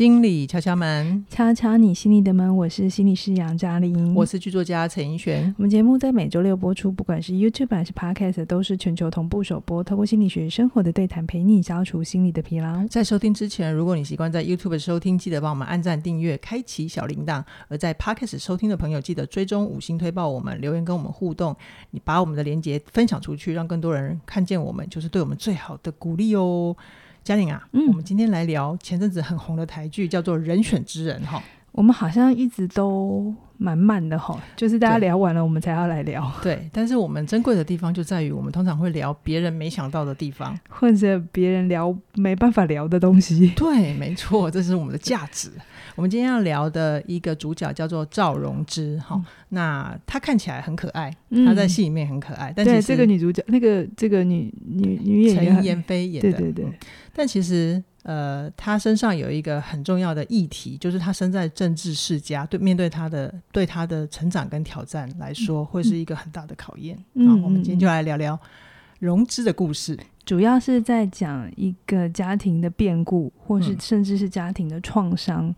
心理敲敲门，敲敲你心里的门。我是心理师杨嘉玲，我是剧作家陈英璇。我们节目在每周六播出，不管是 YouTube 还是 Podcast，都是全球同步首播。透过心理学生活的对谈，陪你消除心理的疲劳。在收听之前，如果你习惯在 YouTube 收听，记得帮我们按赞、订阅、开启小铃铛；而在 Podcast 收听的朋友，记得追踪五星推爆我们，留言跟我们互动。你把我们的连接分享出去，让更多人看见我们，就是对我们最好的鼓励哦。嘉玲啊，嗯，我们今天来聊前阵子很红的台剧，叫做《人选之人》哈。我们好像一直都蛮慢的哈，就是大家聊完了，我们才要来聊。对，但是我们珍贵的地方就在于，我们通常会聊别人没想到的地方，或者别人聊没办法聊的东西。对，没错，这是我们的价值。我们今天要聊的一个主角叫做赵荣之哈，嗯、那她看起来很可爱，她在戏里面很可爱。嗯、但是这个女主角，那个这个女女女演员陈妍霏演的，对对对。嗯、但其实。呃，他身上有一个很重要的议题，就是他身在政治世家，对面对他的对他的成长跟挑战来说，会是一个很大的考验。嗯，好，我们今天就来聊聊容芝的故事。主要是在讲一个家庭的变故，或是甚至是家庭的创伤，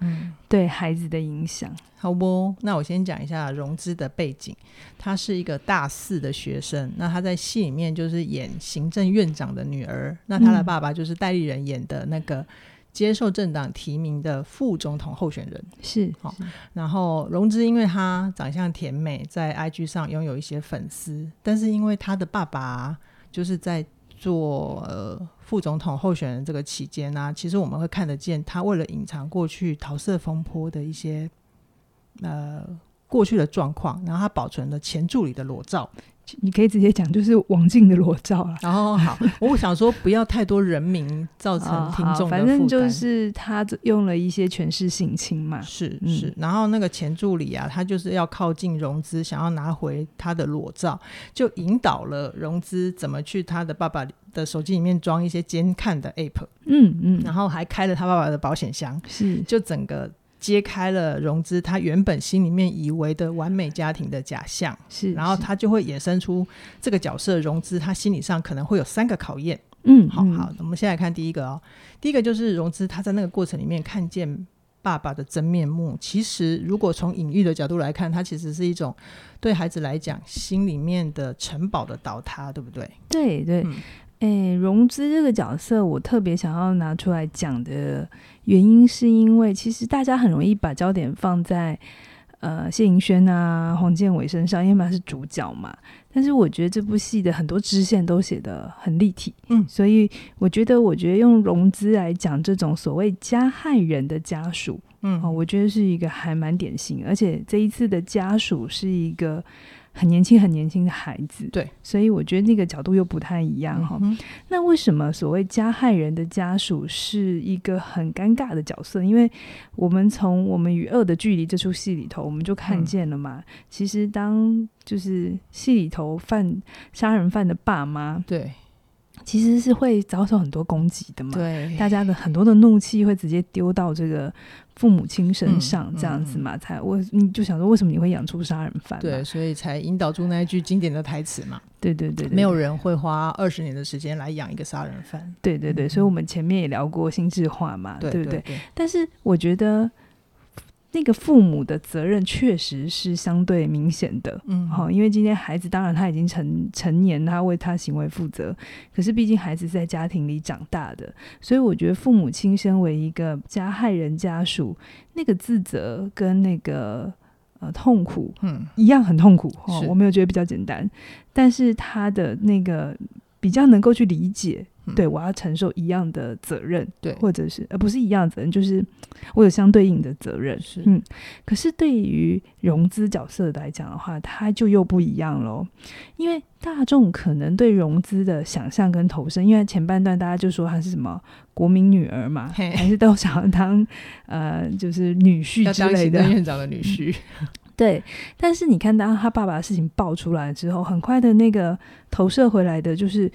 对孩子的影响。嗯、好不？那我先讲一下融资的背景。他是一个大四的学生，那他在戏里面就是演行政院长的女儿。那他的爸爸就是代理人演的那个接受政党提名的副总统候选人。是，好。然后融资因为他长相甜美，在 IG 上拥有一些粉丝，但是因为他的爸爸就是在做呃副总统候选人这个期间呢，其实我们会看得见他为了隐藏过去桃色风波的一些呃过去的状况，然后他保存了前助理的裸照。你可以直接讲，就是王静的裸照了。然后好，我想说不要太多人名造成听众。反正就是他用了一些权势性侵嘛。是是，嗯、然后那个前助理啊，他就是要靠近融资，想要拿回他的裸照，就引导了融资怎么去他的爸爸的手机里面装一些监看的 app。嗯嗯，然后还开了他爸爸的保险箱。是，就整个。揭开了融资他原本心里面以为的完美家庭的假象，是，然后他就会衍生出这个角色融资，他心理上可能会有三个考验。嗯，好好，我们先来看第一个哦。第一个就是融资他在那个过程里面看见爸爸的真面目。其实，如果从隐喻的角度来看，它其实是一种对孩子来讲心里面的城堡的倒塌，对不对？对对。嗯诶，融资这个角色，我特别想要拿出来讲的原因，是因为其实大家很容易把焦点放在呃谢盈萱啊、黄建伟身上，因为他是主角嘛。但是我觉得这部戏的很多支线都写得很立体，嗯，所以我觉得，我觉得用融资来讲这种所谓加害人的家属，嗯，哦，我觉得是一个还蛮典型，而且这一次的家属是一个。很年轻、很年轻的孩子，对，所以我觉得那个角度又不太一样哈。嗯、那为什么所谓加害人的家属是一个很尴尬的角色？因为我们从《我们与恶的距离》这出戏里头，我们就看见了嘛。嗯、其实当就是戏里头犯杀人犯的爸妈，对。其实是会遭受很多攻击的嘛，对，大家的很多的怒气会直接丢到这个父母亲身上，这样子嘛，嗯嗯、才我你就想说，为什么你会养出杀人犯？对，所以才引导出那一句经典的台词嘛。对对对，对，没有人会花二十年的时间来养一个杀人犯。对对对，所以我们前面也聊过心智化嘛，对，对不对，但是我觉得。那个父母的责任确实是相对明显的，嗯，好，因为今天孩子当然他已经成成年，他为他行为负责，可是毕竟孩子在家庭里长大的，所以我觉得父母亲身为一个加害人家属，那个自责跟那个呃痛苦，嗯，一样很痛苦，哦，我没有觉得比较简单，但是他的那个比较能够去理解。对，我要承受一样的责任，对，或者是呃，不是一样的责任，就是 我有相对应的责任，是嗯。可是对于融资角色来讲的话，他就又不一样喽，因为大众可能对融资的想象跟投射，因为前半段大家就说她是什么国民女儿嘛，还是都想要当 呃，就是女婿之类的，院长的女婿，对。但是你看，当他爸爸的事情爆出来之后，很快的那个投射回来的就是。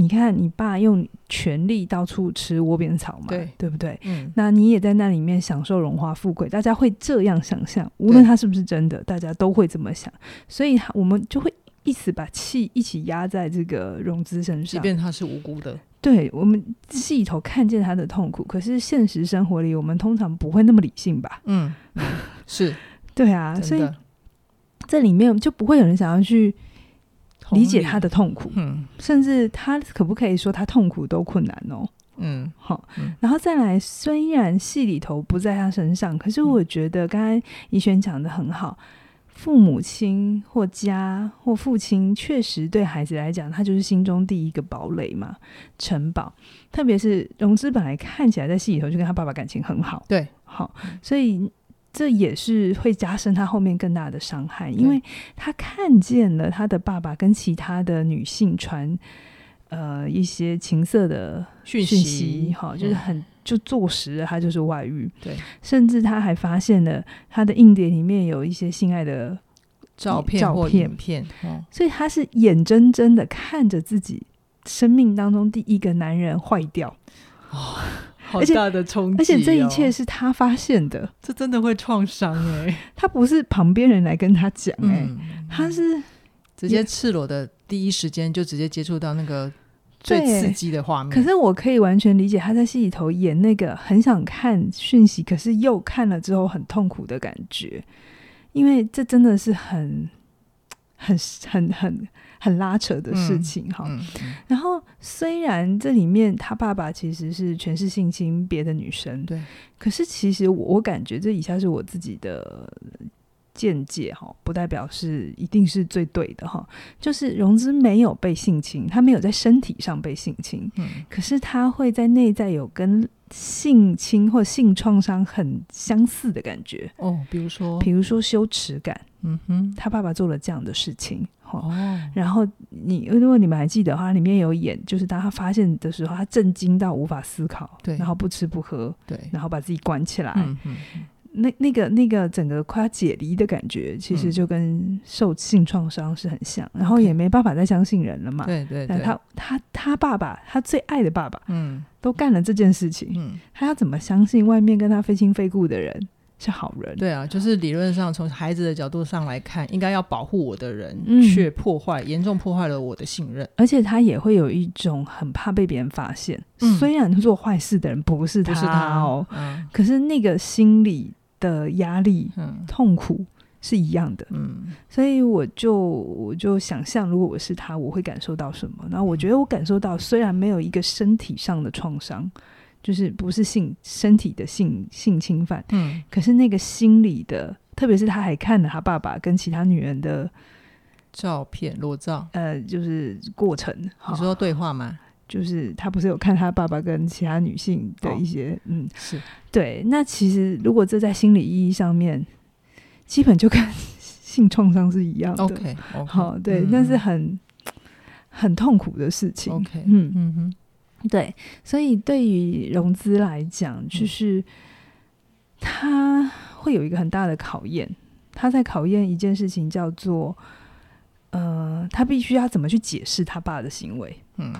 你看，你爸用权力到处吃窝边草嘛，对，对不对？嗯，那你也在那里面享受荣华富贵，大家会这样想象，无论他是不是真的，大家都会这么想，所以我们就会一直把气一起压在这个融资身上，即便他是无辜的。对我们戏里头看见他的痛苦，可是现实生活里，我们通常不会那么理性吧？嗯，是，对啊，所以这里面就不会有人想要去理解他的痛苦，嗯，甚至他可不可以说他痛苦都困难哦？嗯，好，然后再来，虽然戏里头不在他身上，可是我觉得刚才怡璇讲的很好。父母亲或家或父亲，确实对孩子来讲，他就是心中第一个堡垒嘛，城堡。特别是融资本来看起来在戏里头就跟他爸爸感情很好，对，好，所以这也是会加深他后面更大的伤害，因为他看见了他的爸爸跟其他的女性传呃一些情色的讯息，哈，就是很。嗯就坐实了，他就是外遇。对，甚至他还发现了他的硬碟里面有一些性爱的照片或影片，哦，所以他是眼睁睁的看着自己生命当中第一个男人坏掉。哦，好大的冲击哦！而且这一切是他发现的，这真的会创伤哎。他不是旁边人来跟他讲哎，嗯，他是直接赤裸的第一时间就直接接触到那个。最刺激的画面，可是我可以完全理解他在戏里头演那个很想看讯息，可是又看了之后很痛苦的感觉，因为这真的是很、很、很、很、很拉扯的事情哈。嗯嗯、然后虽然这里面他爸爸其实是全是性侵别的女生，对，可是其实我我感觉这以下是我自己的。见解哈，不代表是一定是最对的哈。就是融资没有被性侵，他没有在身体上被性侵，嗯，可是他会在内在有跟性侵或性创伤很相似的感觉哦。比如说，比如说羞耻感，嗯哼，他爸爸做了这样的事情，哦，然后你如果你们还记得的话，里面有演，就是当他发现的时候，他震惊到无法思考，对，然后不吃不喝，对，然后把自己关起来，嗯嗯。那那个那个整个快要解离的感觉，其实就跟受性创伤是很像，嗯、然后也没办法再相信人了嘛。对对对，他他他爸爸，他最爱的爸爸，嗯，都干了这件事情，嗯，他要怎么相信外面跟他非亲非故的人是好人？对啊，就是理论上从孩子的角度上来看，应该要保护我的人，却破坏严重破坏了我的信任，而且他也会有一种很怕被别人发现。嗯、虽然做坏事的人不是他，不是他哦，嗯、可是那个心理。的压力、嗯、痛苦是一样的，嗯，所以我就我就想象，如果我是他，我会感受到什么？然后我觉得我感受到，虽然没有一个身体上的创伤，就是不是性身体的性性侵犯，嗯，可是那个心理的，特别是他还看了他爸爸跟其他女人的照片裸照，呃，就是过程，你说对话吗？就是他不是有看他爸爸跟其他女性的一些，哦、嗯，是对。那其实如果这在心理意义上面，基本就跟 性创伤是一样的。OK，好，对，那、嗯、是很很痛苦的事情。OK，嗯嗯哼，对。所以对于融资来讲，就是他会有一个很大的考验，他在考验一件事情，叫做呃，他必须要怎么去解释他爸的行为。嗯。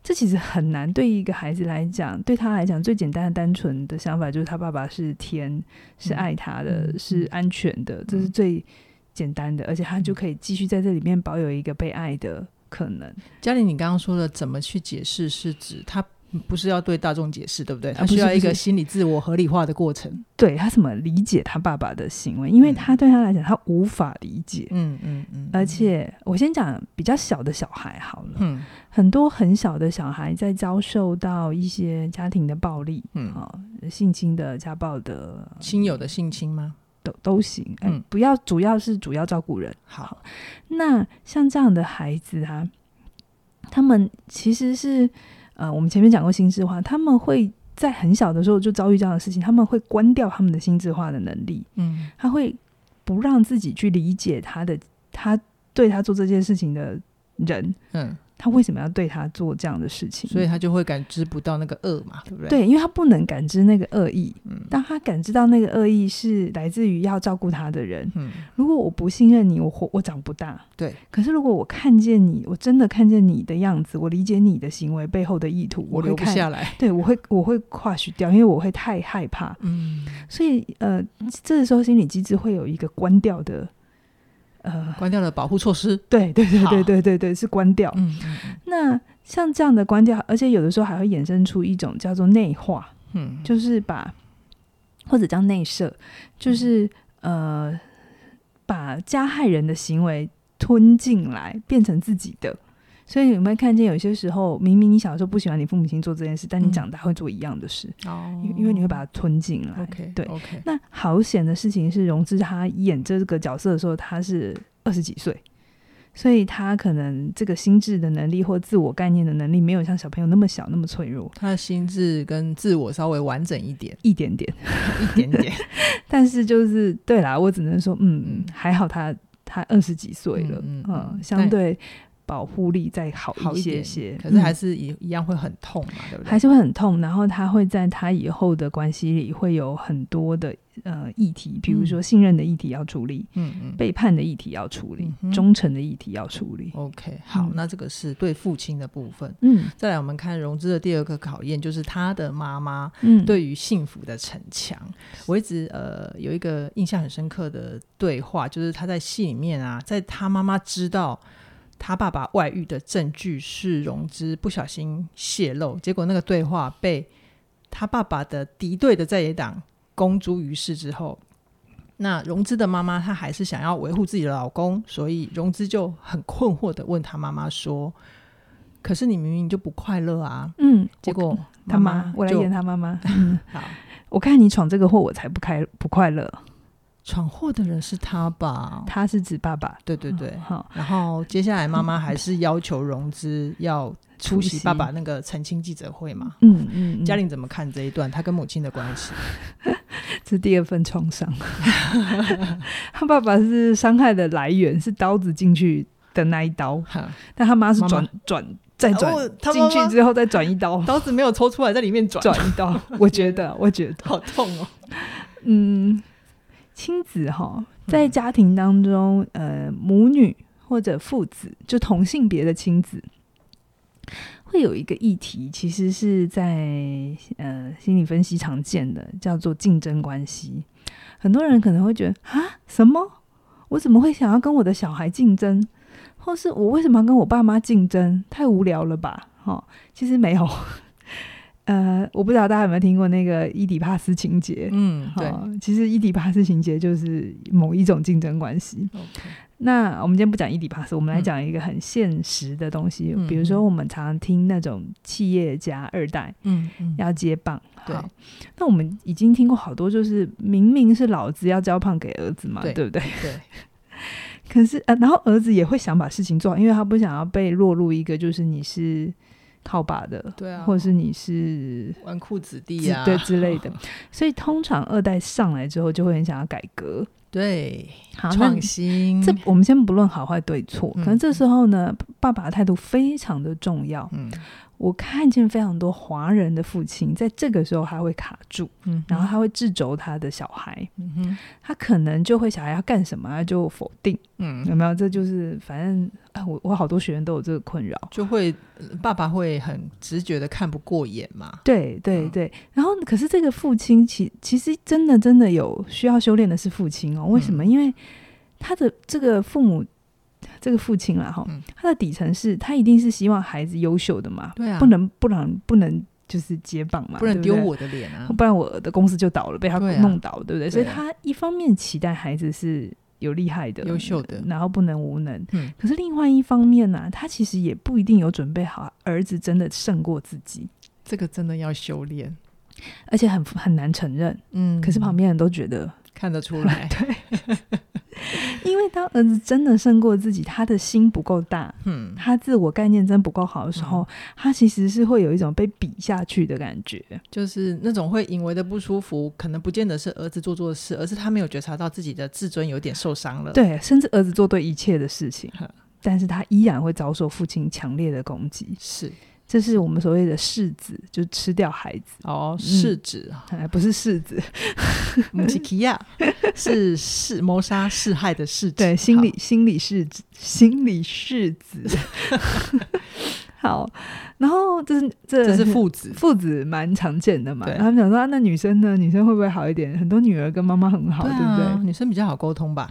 这其实很难，对于一个孩子来讲，对他来讲最简单的、单纯的想法就是他爸爸是天，是爱他的，嗯、是安全的，嗯、这是最简单的，而且他就可以继续在这里面保有一个被爱的可能。嘉玲，你刚刚说的怎么去解释，是指他？不是要对大众解释，对不对？他需要一个心理自我合理化的过程。对，他怎么理解他爸爸的行为？因为他对他来讲，他无法理解。嗯嗯嗯。而且我先讲比较小的小孩好了。嗯。很多很小的小孩在遭受到一些家庭的暴力，嗯啊，性侵的、家暴的、亲友的性侵吗？都都行。嗯。不要，主要是主要照顾人。好。那像这样的孩子啊，他们其实是。呃，我们前面讲过心智化，他们会在很小的时候就遭遇这样的事情，他们会关掉他们的心智化的能力，嗯，他会不让自己去理解他的，他对他做这件事情的人，嗯。他为什么要对他做这样的事情？所以他就会感知不到那个恶嘛，对不对？对，因为他不能感知那个恶意。嗯，当他感知到那个恶意是来自于要照顾他的人。嗯，如果我不信任你，我活我长不大。对。可是如果我看见你，我真的看见你的样子，我理解你的行为背后的意图，我，我留不下来。对，我会我会跨许掉，因为我会太害怕。嗯。所以呃，这个时候心理机制会有一个关掉的。呃，关掉了保护措施。对对对对对对对，是关掉。嗯，那像这样的关掉，而且有的时候还会衍生出一种叫做内化，嗯，就是把或者叫内射，就是呃，把加害人的行为吞进来，变成自己的。所以有没有看见，有些时候明明你小时候不喜欢你父母亲做这件事，但你长大会做一样的事，哦、嗯，因为你会把它吞进来。OK，对，OK。那好险的事情是，荣志他演这个角色的时候，他是二十几岁。所以他可能这个心智的能力或自我概念的能力没有像小朋友那么小那么脆弱，他的心智跟自我稍微完整一点，一点点，一点点。但是就是对啦，我只能说，嗯，还好他他二十几岁了，嗯，嗯，嗯，相对。保护力再好一些些，可是还是一一样会很痛嘛，嗯、对不对？还是会很痛，然后他会在他以后的关系里会有很多的呃议题，比如说信任的议题要处理，嗯嗯，背叛的议题要处理，嗯、忠诚的议题要处理。OK，好，嗯、那这个是对父亲的部分。嗯，再来我们看融资的第二个考验，就是他的妈妈，嗯，对于幸福的逞强。嗯、我一直呃有一个印象很深刻的对话，就是他在戏里面啊，在他妈妈知道。他爸爸外遇的证据是融资不小心泄露，结果那个对话被他爸爸的敌对的在野党公诸于世之后，那融资的妈妈她还是想要维护自己的老公，所以融资就很困惑的问他妈妈说：“可是你明明就不快乐啊？”嗯，结果他妈，我来演他妈妈。嗯，好，我看你闯这个祸，我才不开不快乐。闯祸的人是他吧？他是指爸爸。对对对，好。然后接下来妈妈还是要求融资要出席爸爸那个澄清记者会嘛？嗯嗯。嘉玲怎么看这一段？他跟母亲的关系？这是第二份创伤。他爸爸是伤害的来源，是刀子进去的那一刀。但他妈是转转再转进去之后再转一刀，刀子没有抽出来，在里面转转一刀。我觉得，我觉得好痛哦。嗯。亲子哈，在家庭当中，呃，母女或者父子，就同性别的亲子，会有一个议题，其实是在呃心理分析常见的，叫做竞争关系。很多人可能会觉得啊，什么？我怎么会想要跟我的小孩竞争？或是我为什么要跟我爸妈竞争？太无聊了吧？哈，其实没有。呃，我不知道大家有没有听过那个伊底帕斯情节？嗯，对，其实伊底帕斯情节就是某一种竞争关系。那我们今天不讲伊底帕斯，我们来讲一个很现实的东西，嗯、比如说我们常常听那种企业家二代，嗯，要接棒。对、嗯，那我们已经听过好多，就是明明是老子要交棒给儿子嘛，对，对不对？对。可是呃，然后儿子也会想把事情做好，因为他不想要被落入一个就是你是。靠爸的，对啊，或者是你是纨绔子弟啊，对之类的，所以通常二代上来之后就会很想要改革，对，好创新。这我们先不论好坏对错，嗯、可能这时候呢，爸爸的态度非常的重要。嗯。我看见非常多华人的父亲在这个时候他会卡住，嗯，然后他会制肘他的小孩，嗯哼，他可能就会小孩要干什么，他就否定，嗯，有没有？这就是反正啊，我我好多学员都有这个困扰，就会爸爸会很直觉的看不过眼嘛，对对对，嗯、然后可是这个父亲其其实真的真的有需要修炼的是父亲哦，为什么？嗯、因为他的这个父母。这个父亲啦，哈，他的底层是他一定是希望孩子优秀的嘛，对啊，不能不能不能就是接棒嘛，不能丢我的脸啊，不然我的公司就倒了，被他弄倒，对不对？所以他一方面期待孩子是有厉害的、优秀的，然后不能无能，嗯，可是另外一方面呢，他其实也不一定有准备好儿子真的胜过自己，这个真的要修炼，而且很很难承认，嗯，可是旁边人都觉得看得出来，对。因为当儿子真的胜过自己，他的心不够大，嗯，他自我概念真不够好的时候，嗯、他其实是会有一种被比下去的感觉，就是那种会隐为的不舒服，可能不见得是儿子做错事，而是他没有觉察到自己的自尊有点受伤了，对，甚至儿子做对一切的事情，嗯、但是他依然会遭受父亲强烈的攻击，是。这是我们所谓的柿子，就吃掉孩子哦，柿子还不是柿子，母鸡皮亚是是谋杀弑害的柿子，对，心理心理柿子，心理柿子。好，然后这是这这是父子，父子蛮常见的嘛。他们想说，那女生呢？女生会不会好一点？很多女儿跟妈妈很好，对不对？女生比较好沟通吧？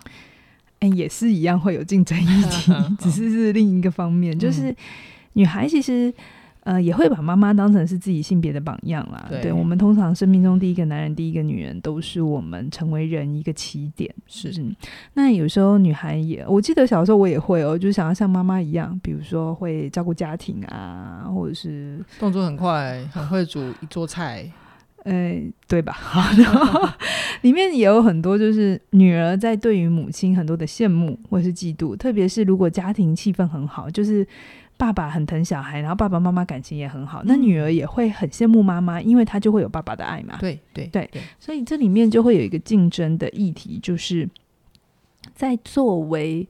哎，也是一样会有竞争议题，只是是另一个方面，就是。女孩其实。呃，也会把妈妈当成是自己性别的榜样啦。对，对，我们通常生命中第一个男人、第一个女人，都是我们成为人一个起点。是，嗯，那有时候女孩也，我记得小时候我也会哦，就想要像妈妈一样，比如说会照顾家庭啊，或者是动作很快，很会煮一桌菜。呃，对吧？然 后里面也有很多，就是女儿在对于母亲很多的羡慕或是嫉妒，特别是如果家庭气氛很好，就是。爸爸很疼小孩，然后爸爸妈妈感情也很好，那女儿也会很羡慕妈妈，因为她就会有爸爸的爱嘛。对对对，所以这里面就会有一个竞争的议题，就是在作为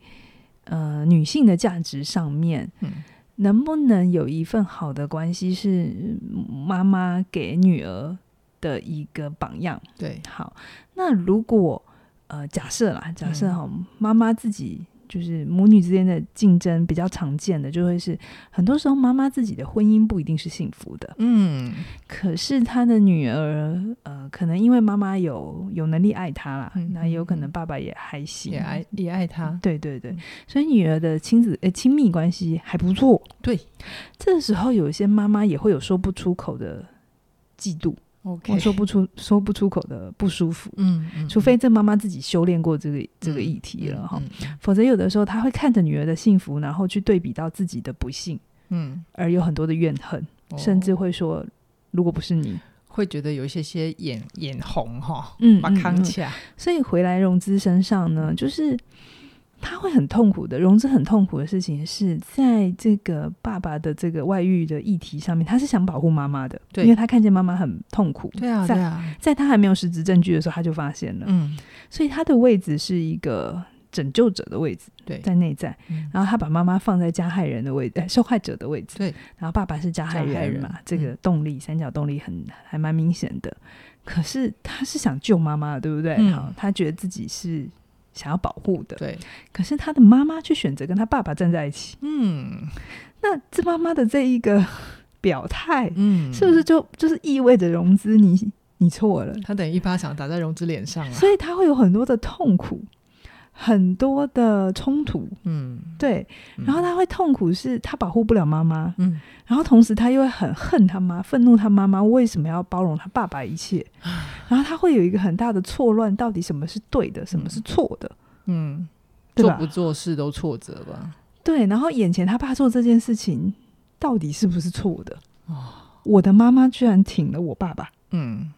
呃女性的价值上面，嗯，能不能有一份好的关系是妈妈给女儿的一个榜样？对，好，那如果呃假设啦，假设哈，妈妈自己。就是母女之间的竞争比较常见的，就会是很多时候妈妈自己的婚姻不一定是幸福的，嗯，可是她的女儿，呃，可能因为妈妈有有能力爱她啦，嗯、那有可能爸爸也还行，也爱也爱她，对对对，所以女儿的亲子呃亲密关系还不错，对，这时候有一些妈妈也会有说不出口的嫉妒。我说不出说不出口的不舒服，嗯，嗯，除非这妈妈自己修炼过这个、嗯、这个议题了哈、否则有的时候她会看着女儿的幸福，然后去对比到自己的不幸，嗯，而有很多的怨恨，哦、甚至会说，如果不是你，会觉得有一些些眼眼红哈，嗯，把扛起来，所以回来融资身上呢，就是。他会很痛苦的，融资很痛苦的事情是在这个爸爸的这个外遇的议题上面，他是想保护妈妈的，对，因为他看见妈妈很痛苦，对啊，对啊，在他还没有实质证据的时候，他就发现了，嗯，所以他的位置是一个拯救者的位置，对，在内在，然后他把妈妈放在加害人的位置，受害者的位置，对，然后爸爸是加害人嘛，这个动力、嗯、三角动力很还蛮明显的，可是他是想救妈妈，对不对？好、嗯，他觉得自己是。想要保护的，对。可是他的妈妈却选择跟他爸爸站在一起。嗯，那这妈妈的这一个 表态，嗯，是不是就就是意味着融资你你错了？他等于一巴掌打在融资脸上了，所以他会有很多的痛苦。很多的冲突，嗯，对，然后他会痛苦，是他保护不了妈妈，嗯，然后同时他又会很恨他妈，愤怒他妈妈为什么要包容他爸爸一切，然后他会有一个很大的错乱，到底什么是对的，什么是错的，嗯，做不做事都挫折吧，对，然后眼前他爸做这件事情，到底是不是错的？哦，我的妈妈居然挺了我爸爸，嗯。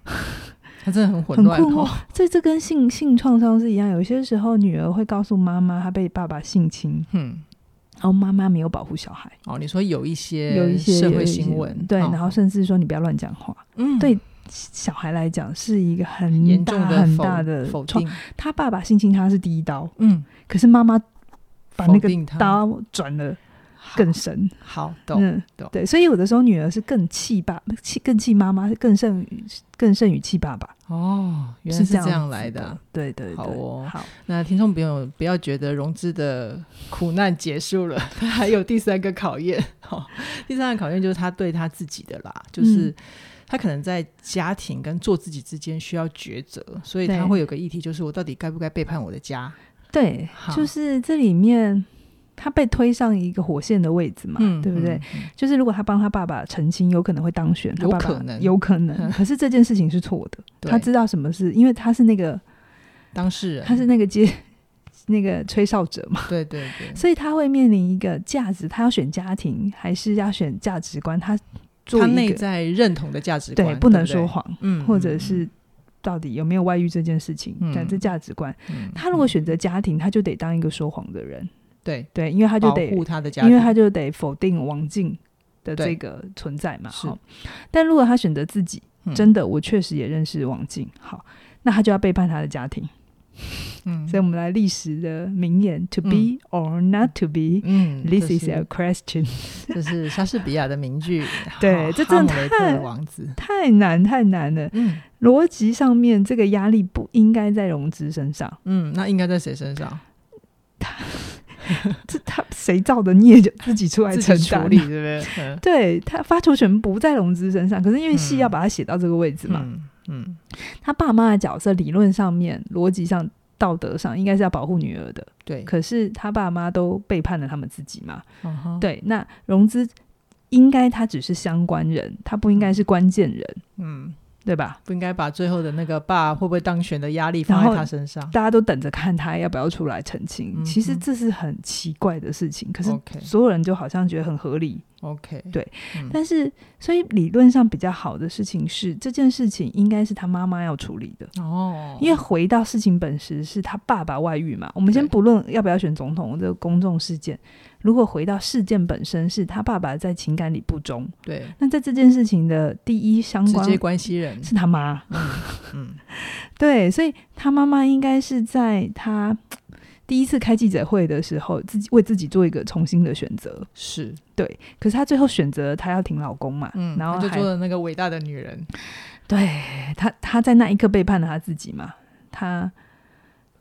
他真的很混乱，很困惑。这这跟性性创伤是一样。有些时候，女儿会告诉妈妈，她被爸爸性侵，嗯，然后妈妈没有保护小孩。哦，你说有一些有一些社会新闻，对，然后甚至说你不要乱讲话。嗯，对小孩来讲是一个很严重的很大的否定。他爸爸性侵他是第一刀，嗯，可是妈妈把那个刀转了。更深，好懂、嗯、懂，对，所以有的时候女儿是更气爸，气更气妈妈，更胜于更胜于气爸爸。哦，原来是这样来的，对对对，好哦，好。那听众朋友不要觉得融资的苦难结束了，他 还有第三个考验。好、哦，第三个考验就是他对他自己的啦，就是他可能在家庭跟做自己之间需要抉择，所以他会有个议题，就是我到底该不该背叛我的家？对，就是这里面。他被推上一个火线的位置嘛，嗯、对不对？就是如果他帮他爸爸澄清，有可能会当选，有可能，有可能。可是这件事情是错的，他知道什么是，因为他是那个当事人，他是那个接 那个吹哨者嘛，对对对。所以他会面临一个价值，他要选家庭还是要选价值观？他做他内在认同的价值观，对，不能说谎，嗯，或者是到底有没有外遇这件事情，但这价值观，他如果选择家庭，他就得当一个说谎的人。对对，因为他就得保护他的家庭，因为他就得否定王静的这个存在嘛。好，但如果他选择自己，嗯、真的，我确实也认识王静。好，那他就要背叛他的家庭。嗯，所以我们来历史的名言、嗯、：“To be or not to be。”嗯，This is a question。这是莎士比亚的名句。对，这真的太王子太难太难了。嗯，逻辑上面这个压力不应该在融资身上。嗯，那应该在谁身上？他。这他谁造的孽就自己出来承担，对不对？对，他发球权不在融资身上，可是因为戏要把他写到这个位置嘛。嗯，嗯，他爸妈的角色理论上面、逻辑上、道德上应该是要保护女儿的。对，可是他爸妈都背叛了他们自己嘛。Uh. 对，那融资应该他只是相关人，他不应该是关键人，嗯。对吧？不应该把最后的那个爸会不会当选的压力放在他身上。大家都等着看他要不要出来澄清。嗯、其实这是很奇怪的事情，可是所有人就好像觉得很合理。OK，对。嗯、但是，所以理论上比较好的事情是，这件事情应该是他妈妈要处理的。哦。因为回到事情本身是他爸爸外遇嘛。我们先不论要不要选总统这个公众事件。如果回到事件本身，是他爸爸在情感里不忠，对，那在这件事情的第一相关直接关系人是他妈，嗯，嗯 对，所以他妈妈应该是在他第一次开记者会的时候，自己为自己做一个重新的选择，是。对，可是她最后选择她要挺老公嘛，嗯，然后就做了那个伟大的女人，对她，她在那一刻背叛了她自己嘛，她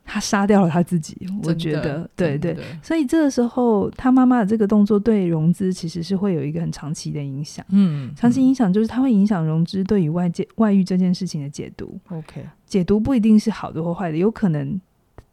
她杀掉了她自己，我觉得，对对，所以这个时候她妈妈的这个动作对融资其实是会有一个很长期的影响，嗯，长期影响就是它会影响融资对于外界外遇这件事情的解读，OK，解读不一定是好的或坏的，有可能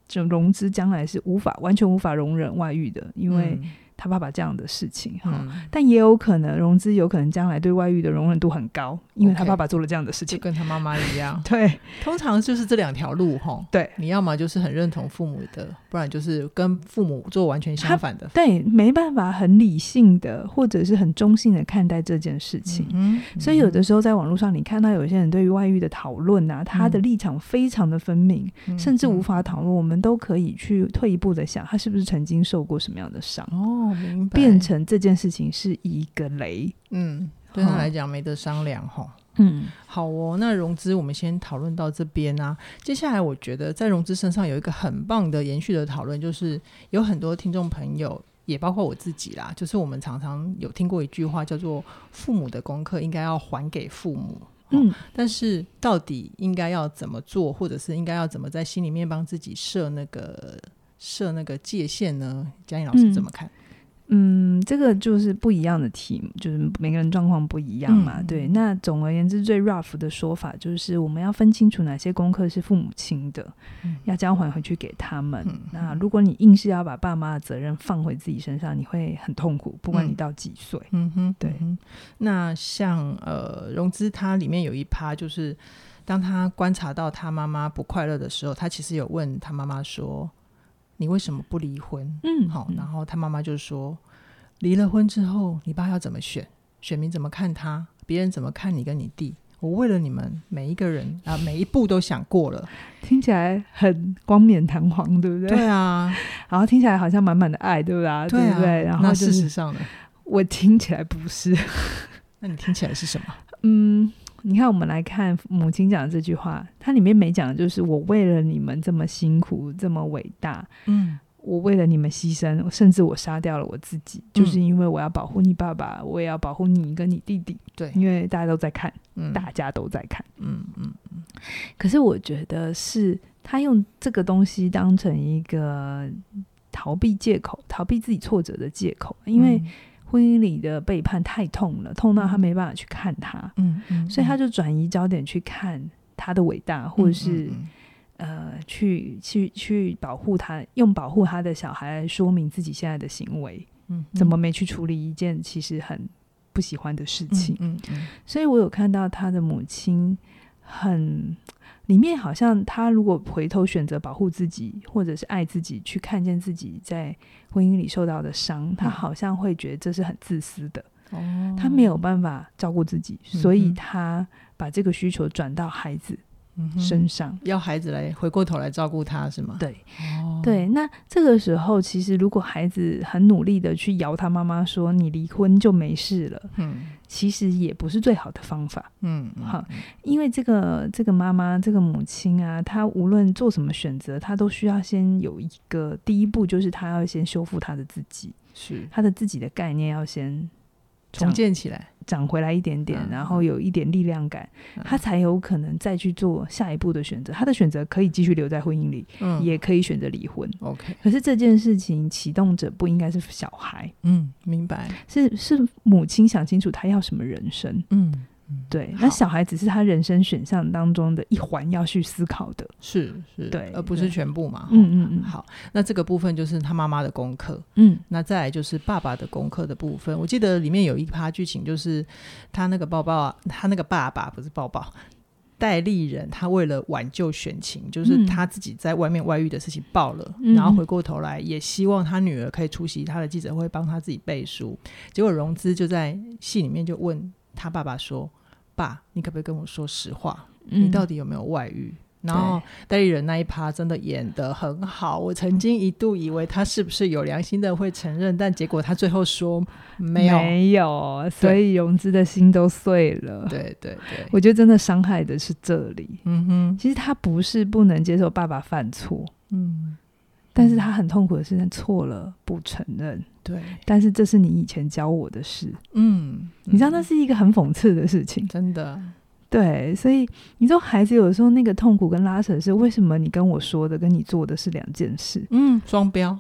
就融资将来是无法完全无法容忍外遇的，因为。他爸爸这样的事情哈，嗯、但也有可能融资有可能将来对外遇的容忍度很高，因为他爸爸做了这样的事情，就跟他妈妈一样。对，通常就是这两条路哈。对，你要么就是很认同父母的，不然就是跟父母做完全相反的。对，没办法很理性的或者是很中性的看待这件事情。嗯，嗯，所以有的时候在网络上，你看到有些人对于外遇的讨论啊，他的立场非常的分明，嗯、甚至无法讨论。我们都可以去退一步的想，他是不是曾经受过什么样的伤？哦，明白。变成这件事情是一个雷，嗯，对他来讲没得商量哈。嗯，好哦，那融资我们先讨论到这边啊。接下来我觉得在融资身上有一个很棒的延续的讨论，就是有很多听众朋友，也包括我自己啦，就是我们常常有听过一句话叫做“父母的功课应该要还给父母”。嗯，但是到底应该要怎么做，或者是应该要怎么在心里面帮自己设那个设那个界限呢？嘉颖老师怎么看？嗯嗯，这个就是不一样的题目，就是每个人状况不一样嘛。嗯、对，那总而言之，最 rough 的说法就是，我们要分清楚哪些功课是父母亲的，嗯、要交还回去给他们。嗯、那如果你硬是要把爸妈的责任放回自己身上，你会很痛苦，不管你到几岁。嗯哼，对。嗯、那像呃，融资它里面有一趴，就是当他观察到他妈妈不快乐的时候，他其实有问他妈妈说。你为什么不离婚？嗯，好，然后他妈妈就说，离了婚之后，你爸要怎么选？选民怎么看他？别人怎么看你跟你弟？我为了你们每一个人啊，每一步都想过了，听起来很光冕堂皇，对不对？对啊，然后听起来好像满满的爱，对不对？对，对不对？然后、就是、事实上呢，我听起来不是。那你听起来是什么？嗯。你看，我们来看母亲讲的这句话，它里面没讲的就是我为了你们这么辛苦，这么伟大，嗯，我为了你们牺牲，甚至我杀掉了我自己，嗯、就是因为我要保护你爸爸，我也要保护你跟你弟弟，对，因为大家都在看，嗯、大家都在看，嗯嗯嗯。可是我觉得是他用这个东西当成一个逃避借口，逃避自己挫折的借口，因为。婚姻里的背叛太痛了，痛到他没办法去看他，嗯嗯，嗯所以他就转移焦点去看他的伟大，或者是、呃，去去去保护他，用保护他的小孩来说明自己现在的行为，嗯，嗯。怎么没去处理一件其实很不喜欢的事情，嗯嗯。所以我有看到他的母亲很。里面好像他如果回头选择保护自己，或者是爱自己，去看见自己在婚姻里受到的伤，他好像会觉得这是很自私的。哦，他没有办法照顾自己，所以他把这个需求转到孩子身上，嗯、要孩子来回过头来照顾他，是吗？对，哦、对。那这个时候，其实如果孩子很努力的去摇他妈妈说：“你离婚就没事了。”嗯，其实也不是最好的方法。嗯，好，因为这个这个妈妈这个母亲啊，她无论做什么选择，她都需要先有一个第一步，就是她要先修复她的自己，是她的自己的概念要先重建起来。长回来一点点，然后有一点力量感，嗯、他才有可能再去做下一步的选择。他的选择可以继续留在婚姻里，嗯、也可以选择离婚。OK，可是这件事情启动者不应该是小孩。嗯，明白。是是母亲想清楚他要什么人生。嗯，嗯，对，那小孩只是他人生选项当中的一环要去思考的，是是，对，而不是全部嘛。嗯嗯嗯。好，那这个部分就是他妈妈的功课。嗯，那再来就是爸爸的功课的部分。我记得里面有一趴剧情，就是他那个包包啊，他那个爸爸不是抱抱。戴立人，他为了挽救选情，就是他自己在外面外遇的事情爆了，嗯、然后回过头来也希望他女儿可以出席他的记者会，帮他自己背书。结果融资就在戏里面就问他爸爸说：“爸，你可不可以跟我说实话？你到底有没有外遇？”嗯然后代理人那一趴真的演得很好，我曾经一度以为他是不是有良心的会承认，但结果他最后说没有，没有，所以融资的心都碎了。对对对，我觉得真的伤害的是这里。嗯哼，其实他不是不能接受爸爸犯错，嗯，但是他很痛苦的是错了不承认。对，但是这是你以前教我的事。嗯，你知道那是一个很讽刺的事情，真的。对，所以你说孩子有时候那个痛苦跟拉扯是为什么？你跟我说的跟你做的是两件事。嗯，双标，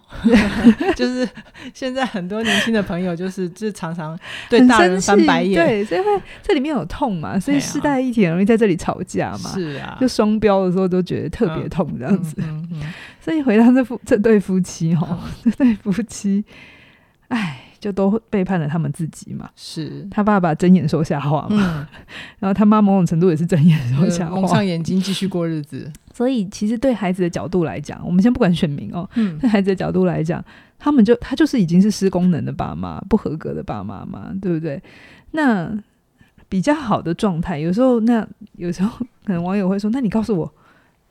就是现在很多年轻的朋友就是就常常 对大人翻白眼，对，所以会这里面有痛嘛，所以世代一体很容易在这里吵架嘛。是啊，就双标的时候都觉得特别痛这样子。嗯嗯嗯、所以回到这夫这对夫妻哈、哦，这对夫妻，哎。就都背叛了他们自己嘛，是他爸爸睁眼说瞎话嘛，嗯、然后他妈某种程度也是睁眼说瞎话，蒙上眼睛继续过日子。所以其实对孩子的角度来讲，我们先不管选民哦，嗯、对孩子的角度来讲，他们就他就是已经是失功能的爸妈，不合格的爸妈嘛，对不对？那比较好的状态，有时候那有时候可能网友会说，那你告诉我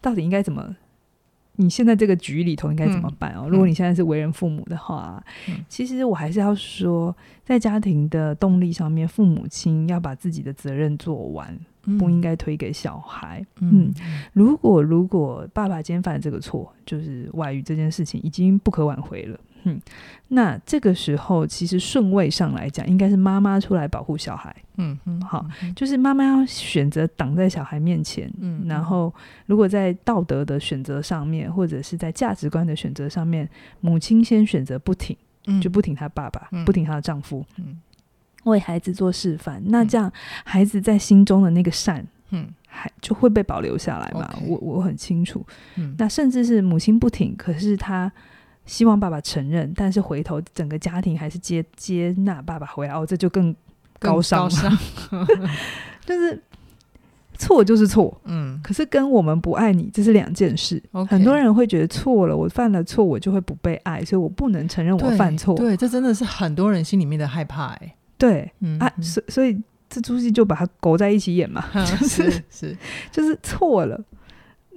到底应该怎么？你现在这个局里头应该怎么办哦？嗯、如果你现在是为人父母的话，嗯、其实我还是要说，在家庭的动力上面，父母亲要把自己的责任做完，嗯、不应该推给小孩。嗯，嗯，如果如果爸爸今天犯了这个错，就是外遇这件事情已经不可挽回了。嗯，那这个时候其实顺位上来讲，应该是妈妈出来保护小孩。嗯嗯，好，就是妈妈要选择挡在小孩面前。嗯，然后如果在道德的选择上面，或者是在价值观的选择上面，母亲先选择不挺，嗯、就不挺他爸爸，嗯、不挺他的丈夫，嗯，为孩子做示范。那这样孩子在心中的那个善，嗯，还就会被保留下来嘛？嗯、我我很清楚。嗯，那甚至是母亲不挺，可是他。希望爸爸承认，但是回头整个家庭还是接接纳爸爸回来哦，这就更高尚了。高尚就 是错就是错，嗯，可是跟我们不爱你这是两件事。很多人会觉得错了，我犯了错，我就会不被爱，所以我不能承认我犯错。对，这真的是很多人心里面的害怕哎。对，嗯啊，所以所以这出戏就把它勾在一起演嘛，嗯、就是是，是 就是错了。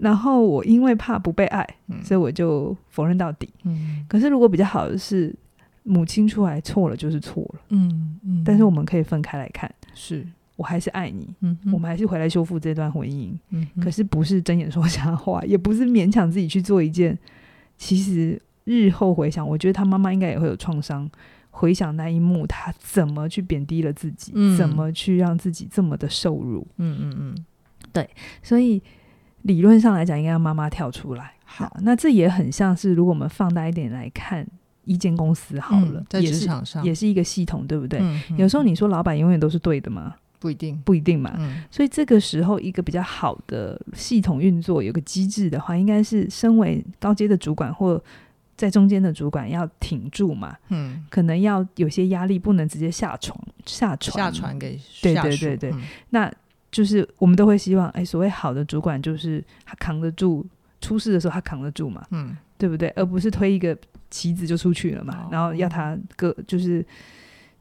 然后我因为怕不被爱，嗯、所以我就否认到底。嗯、可是如果比较好的是，母亲出来错了就是错了。嗯嗯、但是我们可以分开来看，是我还是爱你。嗯、我们还是回来修复这段婚姻。嗯、可是不是睁眼说瞎话，也不是勉强自己去做一件。其实日后回想，我觉得他妈妈应该也会有创伤。回想那一幕，他怎么去贬低了自己，嗯、怎么去让自己这么的受辱？嗯嗯嗯，对，所以。理论上来讲，应该让妈妈跳出来。好，那这也很像是，如果我们放大一点来看，一间公司好了，嗯、在职场上也是，也是一个系统，对不对？有时候你说老板永远都是对的吗？不一定，不一定嘛。嗯、所以这个时候，一个比较好的系统运作，有个机制的话，应该是身为高阶的主管或在中间的主管要挺住嘛。嗯，可能要有些压力，不能直接下床下床下传给对对对对。嗯、那就是我们都会希望，哎，所谓好的主管就是他扛得住，出事的时候他扛得住嘛，嗯，对不对？而不是推一个棋子就出去了嘛，哦、然后要他割，就是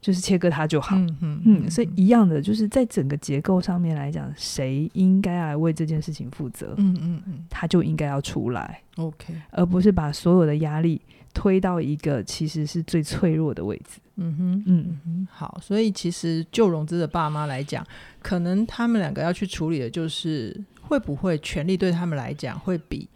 就是切割他就好，嗯嗯，嗯，所以一样的，就是在整个结构上面来讲，谁应该来为这件事情负责？嗯嗯嗯，他就应该要出来，OK，而不是把所有的压力推到一个其实是最脆弱的位置。嗯哼，嗯哼，好，所以其实就融资的爸妈来讲，可能他们两个要去处理的就是会不会权力对他们来讲会比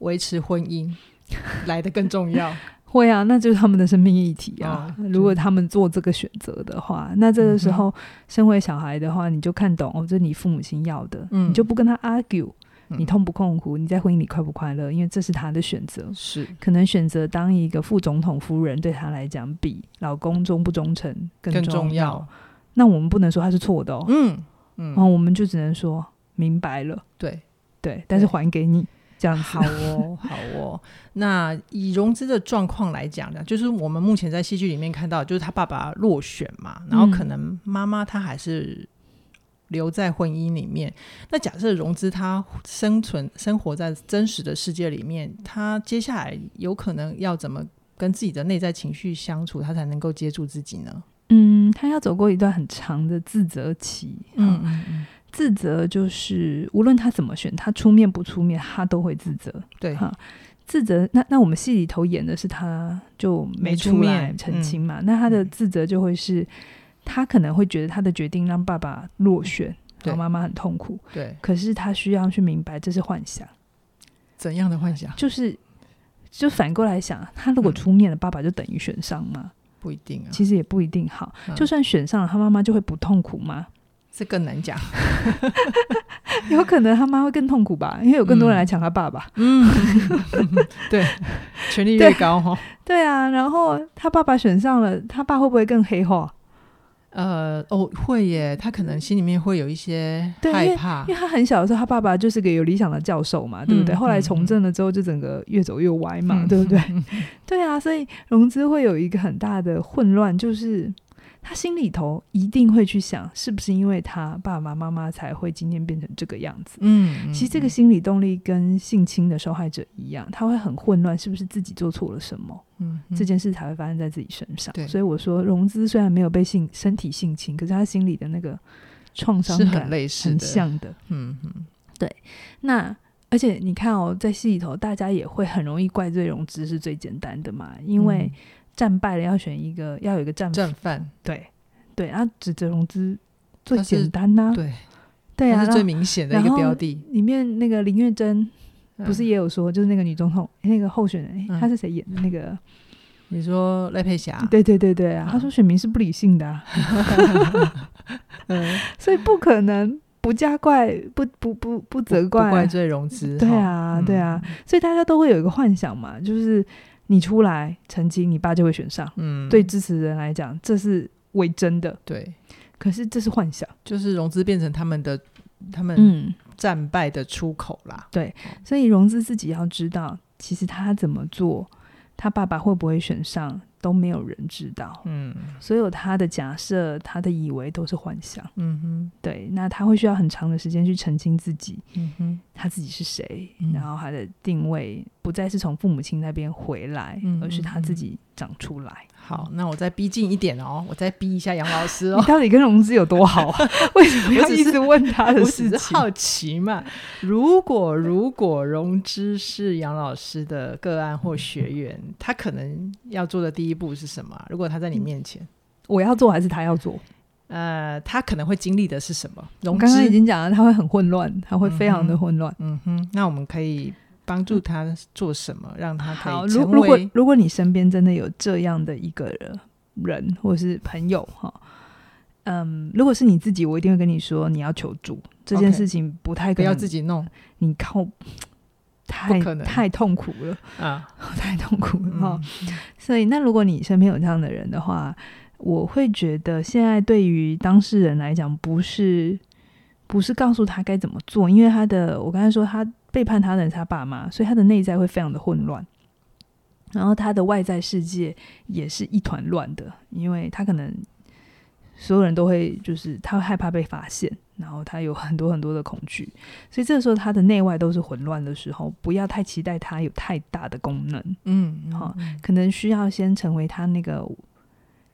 维持婚姻 来的更重要？会啊，那就是他们的生命议题啊。哦、如果他们做这个选择的话，那这个时候身为小孩的话，你就看懂哦，这是你父母亲要的，嗯、你就不跟他 argue。你痛不痛苦？你在婚姻里快不快乐？因为这是他的选择，是可能选择当一个副总统夫人，对他来讲比老公忠不忠诚更重要。更重要。那我们不能说他是错的哦。嗯嗯，然后我们就只能说明白了，对对，但是还给你这样。好哦，好哦。那以融资的状况来讲呢，就是我们目前在戏剧里面看到，就是他爸爸落选嘛，然后可能妈妈她还是留在婚姻里面。嗯、那假设融资他生存生活在真实的世界里面，他接下来有可能要怎么跟自己的内在情绪相处，他才能够接住自己呢？嗯，他要走过一段很长的自责期。嗯嗯嗯，自责就是无论他怎么选，他出面不出面，他都会自责。对哈，自责。那那我们戏里头演的是他就没出面澄清嘛？嗯、那他的自责就会是，他可能会觉得他的决定让爸爸落选，让妈妈很痛苦。对，可是他需要去明白这是幻想。怎样的幻想？就是就反过来想，他如果出面了，嗯、爸爸就等于选上吗？不一定啊，其实也不一定好。嗯、就算选上了，他妈妈就会不痛苦吗？这更难讲。有可能他妈会更痛苦吧，因为有更多人来抢他爸爸。嗯，对，权力越高哈。对啊，然后他爸爸选上了，他爸会不会更黑化？呃哦，会耶，他可能心里面会有一些害怕，因为，因为他很小的时候，他爸爸就是个有理想的教授嘛，对不对？嗯、后来从政了之后，就整个越走越歪嘛，嗯、对不对？嗯、对啊，所以融资会有一个很大的混乱，就是。他心里头一定会去想，是不是因为他爸爸妈妈才会今天变成这个样子？嗯，嗯，其实这个心理动力跟性侵的受害者一样，他会很混乱，是不是自己做错了什么？嗯，嗯，这件事才会发生在自己身上。对，所以我说，融资虽然没有被性身体性侵，可是他心里的那个创伤感是很类似，很像的。嗯嗯，对。那而且你看哦，在戏里头，大家也会很容易怪罪融资是最简单的嘛，因为。嗯战败了要选一个，要有一个战战犯，对对，然后指责融资最简单呐、啊，对对啊，是最明显的一个标的。里面那个林月珍不是也有说，嗯、就是那个女总统那个候选人，她、嗯、是谁演的？那个你说赖佩霞？对对对对啊，她、嗯、说选民是不理性的、啊，嗯，所以不可能不加怪，不不不不责怪，不怪罪融资。对啊对啊，所以大家都会有一个幻想嘛，就是。你出来成绩，你爸就会选上。嗯，对支持人来讲，这是伪真的。对，可是这是幻想，就是融资变成他们的他们战败的出口啦。嗯、对，所以融资自己要知道，其实他怎么做，他爸爸会不会选上？都没有人知道，嗯，所有他的假设，他的以为都是幻想，嗯哼，对，那他会需要很长的时间去澄清自己，嗯哼，他自己是谁，嗯、然后他的定位不再是从父母亲那边回来，嗯、而是他自己长出来。好，那我再逼近一点哦，我再逼一下杨老师哦。你到底跟融资有多好啊？为什么要一直问他的事情？我只是好奇嘛。如果如果融资是杨老师的个案或学员，他可能要做的第一步是什么？如果他在你面前，我要做还是他要做？呃，他可能会经历的是什么？融资刚刚已经讲了，他会很混乱，他会非常的混乱。嗯哼，那我们可以。帮助他做什么，让他可以成为。如果如果你身边真的有这样的一个人，人或是朋友哈，嗯，如果是你自己，我一定会跟你说，你要求助这件事情不太可能，不要自己弄，你靠太太痛苦了啊，太痛苦了 哈。嗯、所以，那如果你身边有这样的人的话，我会觉得现在对于当事人来讲，不是不是告诉他该怎么做，因为他的我刚才说他。背叛他的人是他爸妈，所以他的内在会非常的混乱，然后他的外在世界也是一团乱的，因为他可能所有人都会就是他会害怕被发现，然后他有很多很多的恐惧，所以这个时候他的内外都是混乱的时候，不要太期待他有太大的功能，嗯，好，可能需要先成为他那个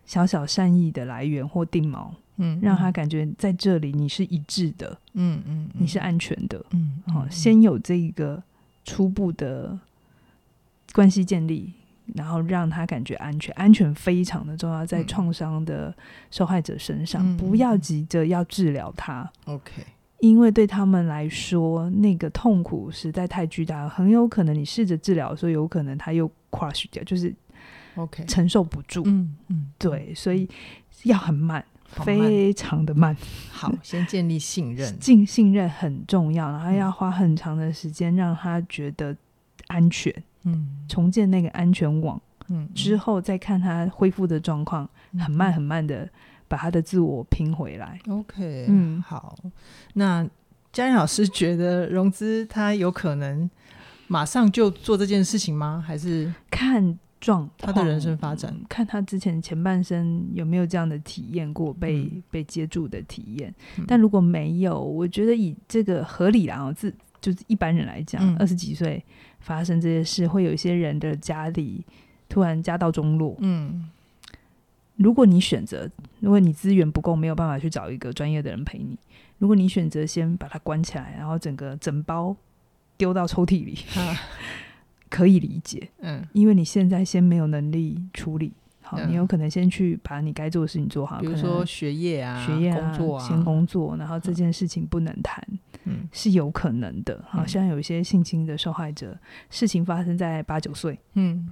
小小善意的来源或定锚。嗯，让他感觉在这里你是一致的，嗯嗯，你是安全的，嗯，好，先有这一个初步的关系建立，然后让他感觉安全，安全非常的重要，在创伤的受害者身上，不要急着要治疗他，OK，因为对他们来说，那个痛苦实在太巨大了，很有可能你试着治疗，所以有可能他又 crush 掉，就是 OK 承受不住，嗯嗯，对，所以要很慢。非常的慢，好，先建立信任，尽信任很重要，然后要花很长的时间让他觉得安全，嗯，重建那个安全网，嗯，之后再看他恢复的状况，很慢很慢的把他的自我拼回来。OK，嗯，好。那嘉玲老师觉得融资他有可能马上就做这件事情吗？还是？看状，他的人生发展，嗯，看他之前前半生有没有这样的体验过被，被、嗯、被接住的体验。嗯、但如果没有，我觉得以这个合理啦，自就是一般人来讲，二、嗯、十几岁发生这些事，会有一些人的家里突然家道中落。嗯。如果你选择，如果你资源不够，没有办法去找一个专业的人陪你，如果你选择先把它关起来，然后整个整包丢到抽屉里，啊、可以理解。嗯，因为你现在先没有能力处理，好，嗯、你有可能先去把你该做的事情做好，比如说学业啊、学业啊、工作啊，先工作，然后这件事情不能谈，嗯，是有可能的。好像有一些性侵的受害者，嗯、事情发生在八九岁，嗯。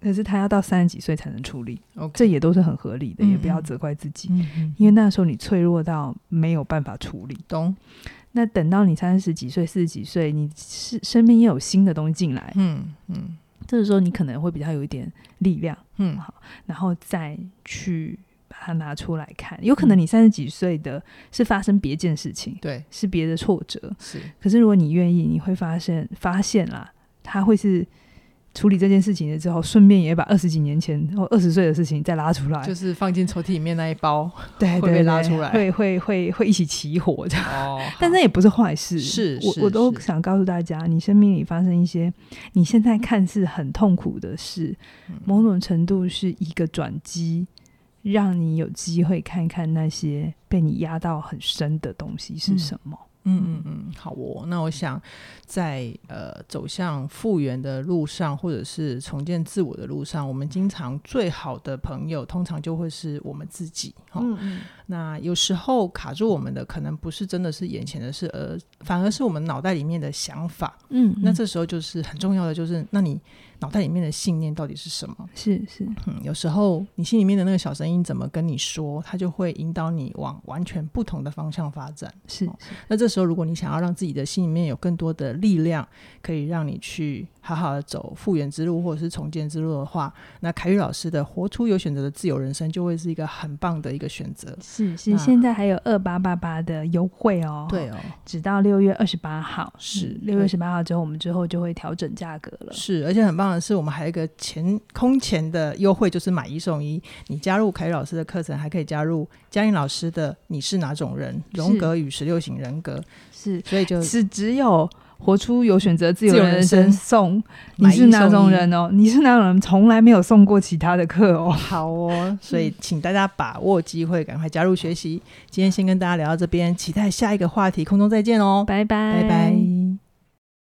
可是他要到三十几岁才能处理.这也都是很合理的，也不要责怪自己，因为那时候你脆弱到没有办法处理。懂？那等到你三十几岁、四十几岁，你是身边也有新的东西进来，嗯嗯，这个时候你可能会比较有一点力量，嗯，好，然后再去把它拿出来看。有可能你三十几岁的是发生别件事情，对，嗯，是别的挫折，是。可是如果你愿意，你会发现，发现啦，它会是。处理这件事情了之后，顺便也把二十几年前或二十岁的事情再拉出来，就是放进抽屉里面那一包，对，会被拉出来，会会会会一起起火这样。哦，但那也不是坏事，是，是我我都想告诉大家，你生命里发生一些你现在看似很痛苦的事，嗯、某种程度是一个转机，让你有机会看看那些被你压到很深的东西是什么。嗯嗯嗯嗯，好哦。那我想在，呃走向复原的路上，或者是重建自我的路上，我们经常最好的朋友，通常就会是我们自己。嗯嗯。那有时候卡住我们的，可能不是真的是眼前的事，而反而是我们脑袋里面的想法。嗯，嗯。那这时候就是很重要的，就是那你。脑袋里面的信念到底是什么？是是，嗯，有时候你心里面的那个小声音怎么跟你说，它就会引导你往完全不同的方向发展。是，是，那这时候如果你想要让自己的心里面有更多的力量，可以让你去好好的走复原之路或者是重建之路的话，那凯宇老师的《活出有选择的自由人生》就会是一个很棒的一个选择。是是，现在还有二八八八的优惠哦。对哦，直到六月二十八号。是六月十八号之后，我们之后就会调整价格了。是，而且很棒。是我们还有一个前空前的优惠，就是买一送一。你加入凯宇老师的课程，还可以加入嘉玲老师的“你是哪种人？荣格与十六型人格”。是，所以就是只有活出有选择自由人生送。你是哪种人哦？你是哪种人？从来没有送过其他的课哦。好哦，所以请大家把握机会，赶快加入学习。今天先跟大家聊到这边，期待下一个话题，空中再见哦，拜拜，拜拜。